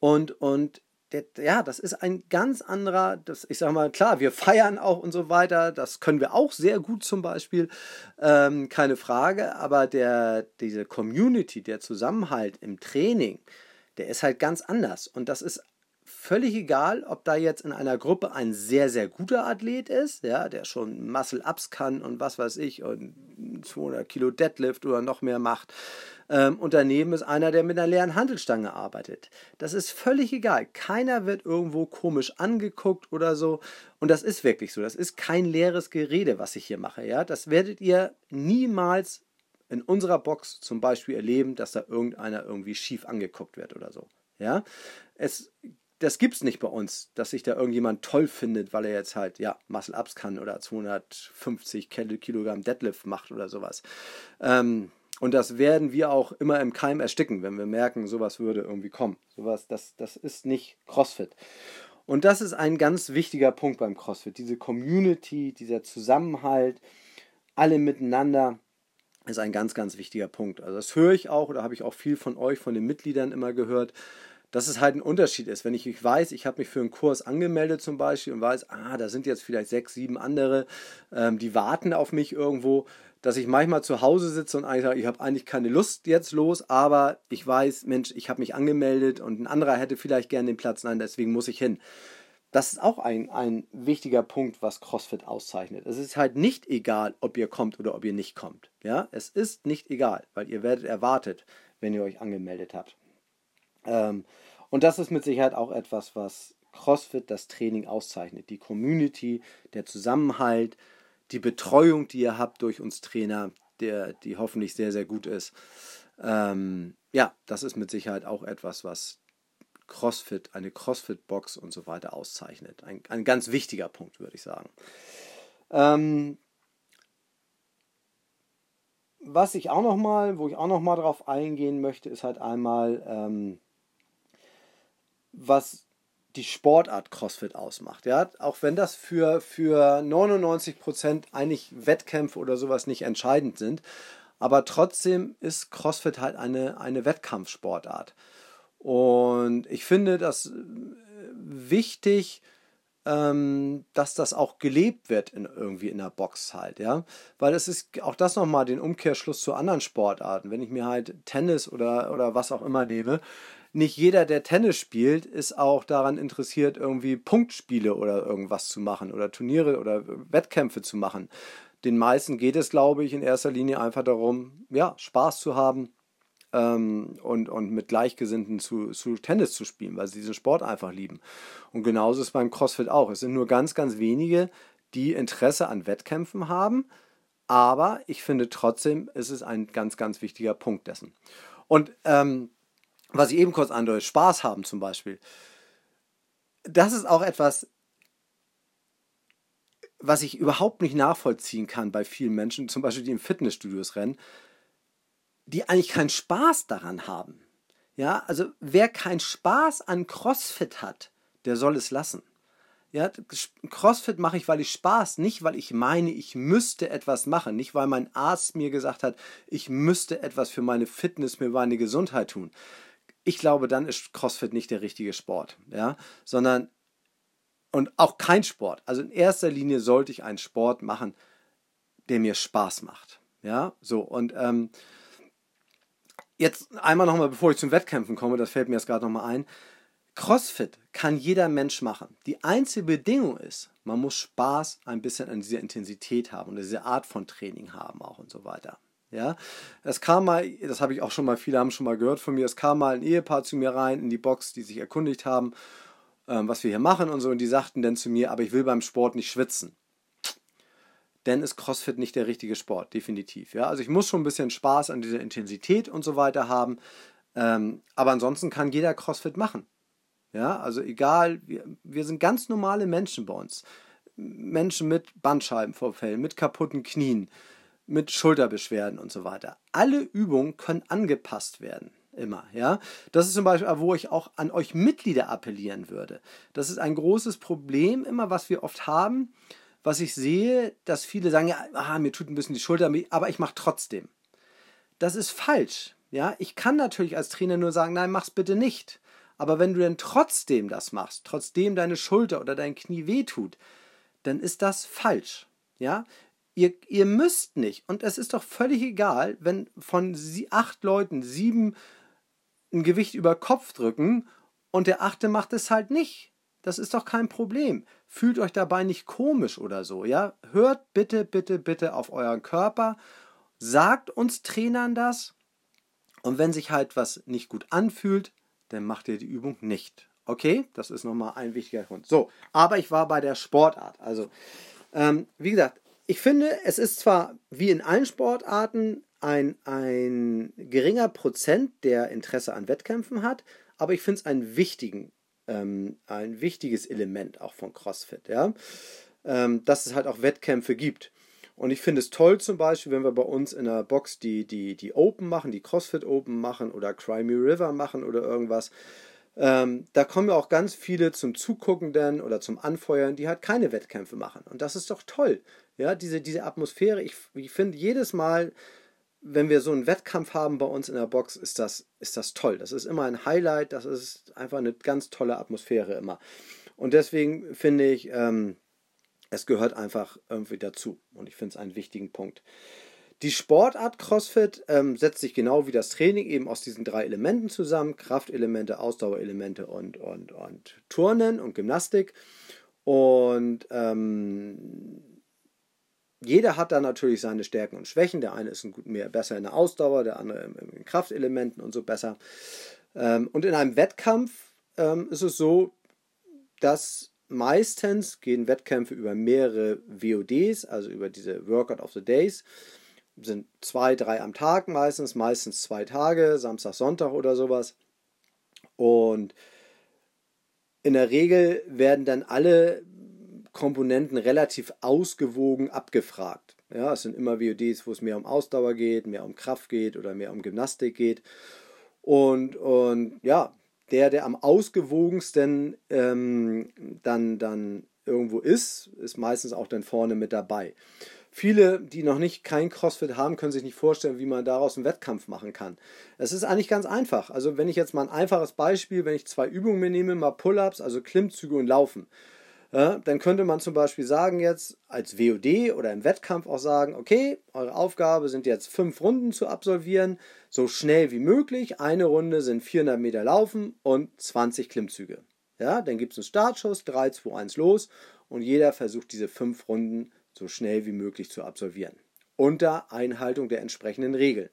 Und, und der, ja, das ist ein ganz anderer, das, ich sag mal, klar, wir feiern auch und so weiter, das können wir auch sehr gut zum Beispiel, ähm, keine Frage, aber der, diese Community, der Zusammenhalt im Training, der ist halt ganz anders. Und das ist völlig egal, ob da jetzt in einer Gruppe ein sehr, sehr guter Athlet ist, ja, der schon Muscle-Ups kann und was weiß ich und 200 Kilo Deadlift oder noch mehr macht ähm, daneben ist einer, der mit einer leeren Handelstange arbeitet. Das ist völlig egal. Keiner wird irgendwo komisch angeguckt oder so. Und das ist wirklich so. Das ist kein leeres Gerede, was ich hier mache. Ja? Das werdet ihr niemals in unserer Box zum Beispiel erleben, dass da irgendeiner irgendwie schief angeguckt wird oder so. Ja, es das gibt's nicht bei uns, dass sich da irgendjemand toll findet, weil er jetzt halt, ja, Muscle Ups kann oder 250 Kilogramm Deadlift macht oder sowas. Ähm, und das werden wir auch immer im Keim ersticken, wenn wir merken, sowas würde irgendwie kommen. Sowas, das, das ist nicht CrossFit. Und das ist ein ganz wichtiger Punkt beim CrossFit. Diese Community, dieser Zusammenhalt, alle miteinander ist ein ganz, ganz wichtiger Punkt. Also das höre ich auch oder habe ich auch viel von euch, von den Mitgliedern immer gehört, dass es halt ein Unterschied ist. Wenn ich weiß, ich habe mich für einen Kurs angemeldet zum Beispiel und weiß, ah, da sind jetzt vielleicht sechs, sieben andere, ähm, die warten auf mich irgendwo, dass ich manchmal zu Hause sitze und eigentlich sage, ich habe eigentlich keine Lust jetzt los, aber ich weiß, Mensch, ich habe mich angemeldet und ein anderer hätte vielleicht gerne den Platz, nein, deswegen muss ich hin. Das ist auch ein, ein wichtiger Punkt, was CrossFit auszeichnet. Es ist halt nicht egal, ob ihr kommt oder ob ihr nicht kommt. Ja, es ist nicht egal, weil ihr werdet erwartet, wenn ihr euch angemeldet habt. Ähm, und das ist mit Sicherheit auch etwas, was CrossFit das Training auszeichnet. Die Community, der Zusammenhalt, die Betreuung, die ihr habt durch uns Trainer, der, die hoffentlich sehr, sehr gut ist. Ähm, ja, das ist mit Sicherheit auch etwas, was CrossFit, eine CrossFit-Box und so weiter auszeichnet. Ein, ein ganz wichtiger Punkt, würde ich sagen. Ähm, was ich auch noch mal, wo ich auch noch mal drauf eingehen möchte, ist halt einmal ähm, was die Sportart CrossFit ausmacht. Ja? Auch wenn das für, für 99% eigentlich Wettkämpfe oder sowas nicht entscheidend sind. Aber trotzdem ist CrossFit halt eine, eine Wettkampfsportart. Und ich finde das äh, wichtig, ähm, dass das auch gelebt wird in, irgendwie in der Box halt, ja. Weil es ist auch das nochmal den Umkehrschluss zu anderen Sportarten. Wenn ich mir halt Tennis oder, oder was auch immer nehme, nicht jeder, der Tennis spielt, ist auch daran interessiert, irgendwie Punktspiele oder irgendwas zu machen oder Turniere oder Wettkämpfe zu machen. Den meisten geht es, glaube ich, in erster Linie einfach darum, ja, Spaß zu haben ähm, und, und mit Gleichgesinnten zu, zu Tennis zu spielen, weil sie diesen Sport einfach lieben. Und genauso ist es beim CrossFit auch. Es sind nur ganz, ganz wenige, die Interesse an Wettkämpfen haben. Aber ich finde trotzdem, ist es ein ganz, ganz wichtiger Punkt dessen. Und ähm, was ich eben kurz andeute, Spaß haben zum Beispiel. Das ist auch etwas, was ich überhaupt nicht nachvollziehen kann bei vielen Menschen, zum Beispiel die im Fitnessstudios rennen, die eigentlich keinen Spaß daran haben. Ja, also wer keinen Spaß an CrossFit hat, der soll es lassen. Ja, CrossFit mache ich, weil ich Spaß, nicht weil ich meine, ich müsste etwas machen, nicht weil mein Arzt mir gesagt hat, ich müsste etwas für meine Fitness, für meine Gesundheit tun ich glaube, dann ist CrossFit nicht der richtige Sport, ja, sondern und auch kein Sport. Also in erster Linie sollte ich einen Sport machen, der mir Spaß macht, ja, so und ähm, jetzt einmal nochmal, bevor ich zum Wettkämpfen komme, das fällt mir jetzt gerade nochmal ein. CrossFit kann jeder Mensch machen. Die einzige Bedingung ist, man muss Spaß ein bisschen an dieser Intensität haben und diese Art von Training haben auch und so weiter. Ja, es kam mal, das habe ich auch schon mal, viele haben schon mal gehört von mir, es kam mal ein Ehepaar zu mir rein in die Box, die sich erkundigt haben, ähm, was wir hier machen und so, und die sagten dann zu mir, aber ich will beim Sport nicht schwitzen. Denn ist CrossFit nicht der richtige Sport, definitiv. Ja, also ich muss schon ein bisschen Spaß an dieser Intensität und so weiter haben, ähm, aber ansonsten kann jeder CrossFit machen. Ja, also egal, wir, wir sind ganz normale Menschen bei uns. Menschen mit Bandscheibenvorfällen, mit kaputten Knien, mit Schulterbeschwerden und so weiter. Alle Übungen können angepasst werden. Immer, ja. Das ist zum Beispiel, wo ich auch an euch Mitglieder appellieren würde. Das ist ein großes Problem immer, was wir oft haben, was ich sehe, dass viele sagen, ja, ah, mir tut ein bisschen die Schulter, aber ich mache trotzdem. Das ist falsch. Ja, ich kann natürlich als Trainer nur sagen, nein, mach's bitte nicht. Aber wenn du denn trotzdem das machst, trotzdem deine Schulter oder dein Knie wehtut, dann ist das falsch. Ja, ihr, ihr müsst nicht. Und es ist doch völlig egal, wenn von sie, acht Leuten sieben ein Gewicht über Kopf drücken und der achte macht es halt nicht. Das ist doch kein Problem. Fühlt euch dabei nicht komisch oder so, ja? Hört bitte, bitte, bitte auf euren Körper. Sagt uns Trainern das. Und wenn sich halt was nicht gut anfühlt, dann macht ihr die Übung nicht. Okay, das ist nochmal ein wichtiger Grund. So, aber ich war bei der Sportart. Also, ähm, wie gesagt, ich finde, es ist zwar wie in allen Sportarten ein, ein geringer Prozent, der Interesse an Wettkämpfen hat, aber ich finde es einen wichtigen, ähm, ein wichtiges Element auch von CrossFit, ja, ähm, dass es halt auch Wettkämpfe gibt. Und ich finde es toll zum Beispiel, wenn wir bei uns in der Box die, die, die Open machen, die CrossFit Open machen oder Cry Me River machen oder irgendwas. Ähm, da kommen ja auch ganz viele zum Zuguckenden oder zum Anfeuern, die halt keine Wettkämpfe machen. Und das ist doch toll. Ja, diese, diese Atmosphäre, ich, ich finde jedes Mal, wenn wir so einen Wettkampf haben bei uns in der Box, ist das, ist das toll. Das ist immer ein Highlight, das ist einfach eine ganz tolle Atmosphäre immer. Und deswegen finde ich, ähm, es gehört einfach irgendwie dazu. Und ich finde es einen wichtigen Punkt. Die Sportart CrossFit ähm, setzt sich genau wie das Training eben aus diesen drei Elementen zusammen: Kraftelemente, Ausdauerelemente und, und, und Turnen und Gymnastik. Und ähm, jeder hat da natürlich seine Stärken und Schwächen. Der eine ist ein mehr besser in der Ausdauer, der andere in Kraftelementen und so besser. Ähm, und in einem Wettkampf ähm, ist es so, dass meistens gehen Wettkämpfe über mehrere VODs, also über diese Workout of the Days. Sind zwei, drei am Tag meistens, meistens zwei Tage, Samstag, Sonntag oder sowas. Und in der Regel werden dann alle Komponenten relativ ausgewogen abgefragt. Ja, es sind immer VODs, wo es mehr um Ausdauer geht, mehr um Kraft geht oder mehr um Gymnastik geht. Und, und ja, der, der am ausgewogensten ähm, dann, dann irgendwo ist, ist meistens auch dann vorne mit dabei. Viele, die noch nicht kein CrossFit haben, können sich nicht vorstellen, wie man daraus einen Wettkampf machen kann. Es ist eigentlich ganz einfach. Also wenn ich jetzt mal ein einfaches Beispiel, wenn ich zwei Übungen mir nehme, mal Pull-ups, also Klimmzüge und Laufen. Dann könnte man zum Beispiel sagen jetzt als WOD oder im Wettkampf auch sagen, okay, eure Aufgabe sind jetzt fünf Runden zu absolvieren, so schnell wie möglich. Eine Runde sind 400 Meter Laufen und 20 Klimmzüge. Ja, dann gibt es einen Startschuss, 3, 2, 1 los und jeder versucht diese fünf Runden so schnell wie möglich zu absolvieren. Unter Einhaltung der entsprechenden Regeln.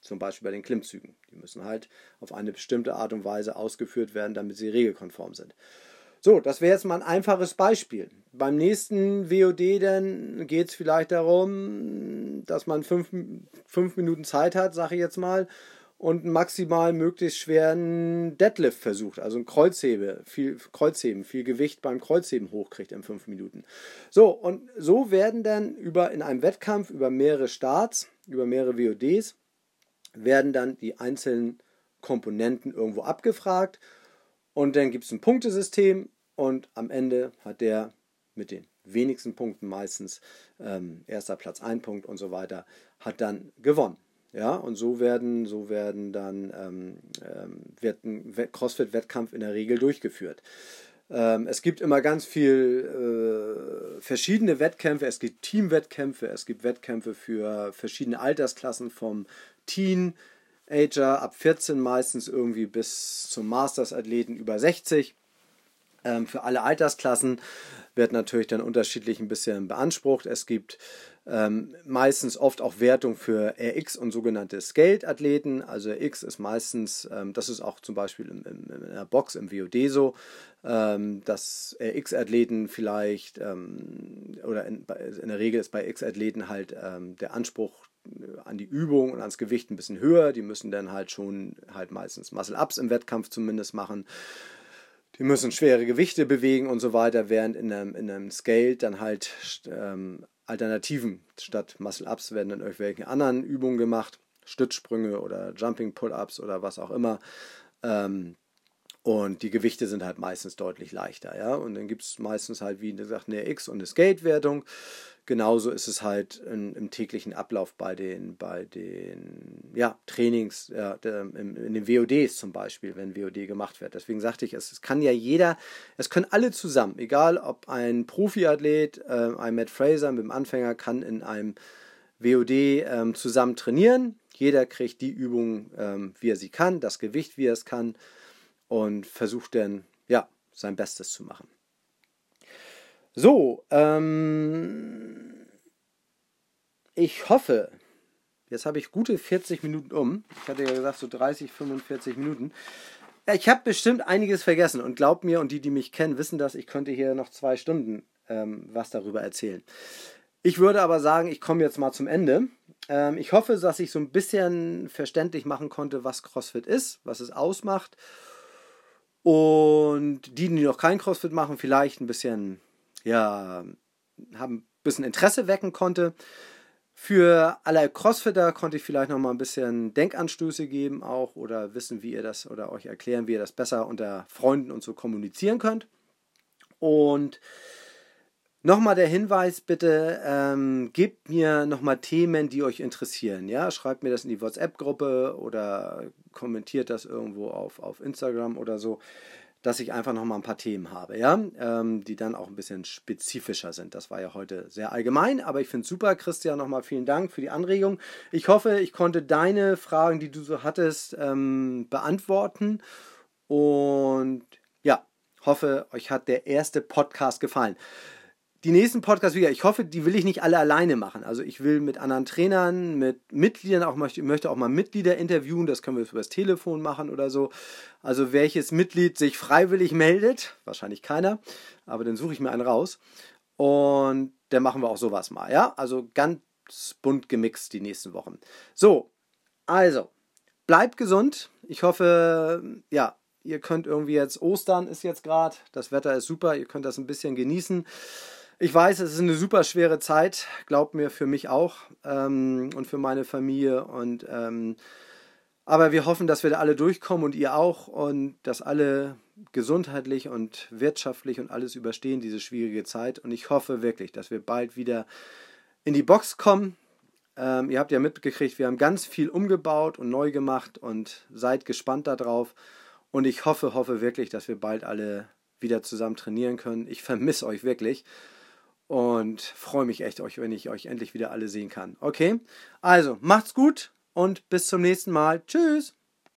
Zum Beispiel bei den Klimmzügen. Die müssen halt auf eine bestimmte Art und Weise ausgeführt werden, damit sie regelkonform sind. So, das wäre jetzt mal ein einfaches Beispiel. Beim nächsten WOD dann geht es vielleicht darum, dass man fünf, fünf Minuten Zeit hat, sage ich jetzt mal, und maximal möglichst schweren Deadlift versucht, also ein Kreuzhebe, viel Kreuzheben, viel Gewicht beim Kreuzheben hochkriegt in fünf Minuten. So, und so werden dann über in einem Wettkampf über mehrere Starts, über mehrere WODs, werden dann die einzelnen Komponenten irgendwo abgefragt und dann gibt es ein Punktesystem und am Ende hat der mit den wenigsten Punkten meistens, ähm, erster Platz ein Punkt und so weiter, hat dann gewonnen. Ja, und so werden, so werden dann ähm, ähm, wird ein CrossFit-Wettkampf in der Regel durchgeführt. Ähm, es gibt immer ganz viel äh, verschiedene Wettkämpfe. Es gibt Teamwettkämpfe, es gibt Wettkämpfe für verschiedene Altersklassen vom Teen Ager ab 14 meistens irgendwie bis zum Masters-Athleten über 60. Ähm, für alle Altersklassen wird natürlich dann unterschiedlich ein bisschen beansprucht. Es gibt ähm, meistens oft auch Wertung für RX und sogenannte Scaled-Athleten. Also RX ist meistens, ähm, das ist auch zum Beispiel in, in, in der Box im WOD so, ähm, dass RX-Athleten vielleicht ähm, oder in, in, der Regel ist bei X-Athleten halt ähm, der Anspruch an die Übung und ans Gewicht ein bisschen höher. Die müssen dann halt schon halt meistens Muscle-Ups im Wettkampf zumindest machen. die müssen schwere Gewichte bewegen und so weiter, während in einem, in einem Scale dann halt ähm, Alternativen statt Muscle-Ups werden dann irgendwelche anderen Übungen gemacht, Stützsprünge oder Jumping Pull-Ups oder was auch immer. Ähm, und die Gewichte sind halt meistens deutlich leichter, ja. Und dann gibt es meistens halt, wie gesagt, eine X- und eine Skate-Wertung. Genauso ist es halt in, im täglichen Ablauf bei den, bei den ja, Trainings, ja, in, in, den WODs zum Beispiel, wenn WOD gemacht wird. Deswegen sagte ich, es, es kann ja jeder, es können alle zusammen, egal ob ein Profiathlet, äh, ein Matt Fraser mit dem Anfänger kann in einem WOD ähm, zusammen trainieren. Jeder kriegt die Übung, ähm, wie er sie kann, das Gewicht, wie er es kann und versucht dann, ja, sein Bestes zu machen. So, ähm, ich hoffe, jetzt habe ich gute 40 Minuten um. Ich hatte ja gesagt, so 30, 45 Minuten. Ich habe bestimmt einiges vergessen und glaubt mir, und die, die mich kennen, wissen das, ich könnte hier noch zwei Stunden ähm, was darüber erzählen. Ich würde aber sagen, ich komme jetzt mal zum Ende. Ähm, ich hoffe, dass ich so ein bisschen verständlich machen konnte, was CrossFit ist, was es ausmacht. Und die, die noch kein CrossFit machen, vielleicht ein bisschen ja, haben ein bisschen Interesse wecken konnte. Für alle Crossfitter konnte ich vielleicht noch mal ein bisschen Denkanstöße geben auch oder wissen, wie ihr das oder euch erklären, wie ihr das besser unter Freunden und so kommunizieren könnt. Und Nochmal der Hinweis, bitte ähm, gebt mir nochmal Themen, die euch interessieren. Ja? Schreibt mir das in die WhatsApp-Gruppe oder kommentiert das irgendwo auf, auf Instagram oder so dass ich einfach noch mal ein paar Themen habe, ja, ähm, die dann auch ein bisschen spezifischer sind. Das war ja heute sehr allgemein, aber ich finde es super, Christian, nochmal vielen Dank für die Anregung. Ich hoffe, ich konnte deine Fragen, die du so hattest, ähm, beantworten und ja, hoffe, euch hat der erste Podcast gefallen die nächsten Podcasts wieder, ich hoffe, die will ich nicht alle alleine machen. Also ich will mit anderen Trainern, mit Mitgliedern auch möchte, möchte auch mal Mitglieder interviewen, das können wir über das Telefon machen oder so. Also welches Mitglied sich freiwillig meldet, wahrscheinlich keiner, aber dann suche ich mir einen raus. Und dann machen wir auch sowas mal, ja? Also ganz bunt gemixt die nächsten Wochen. So, also, bleibt gesund. Ich hoffe, ja, ihr könnt irgendwie jetzt, Ostern ist jetzt gerade, das Wetter ist super, ihr könnt das ein bisschen genießen. Ich weiß, es ist eine super schwere Zeit, glaubt mir, für mich auch ähm, und für meine Familie. Und ähm, aber wir hoffen, dass wir da alle durchkommen und ihr auch und dass alle gesundheitlich und wirtschaftlich und alles überstehen, diese schwierige Zeit. Und ich hoffe wirklich, dass wir bald wieder in die Box kommen. Ähm, ihr habt ja mitgekriegt, wir haben ganz viel umgebaut und neu gemacht und seid gespannt darauf. Und ich hoffe, hoffe wirklich, dass wir bald alle wieder zusammen trainieren können. Ich vermisse euch wirklich und freue mich echt, euch, wenn ich euch endlich wieder alle sehen kann. Okay? Also, macht's gut und bis zum nächsten Mal. Tschüss!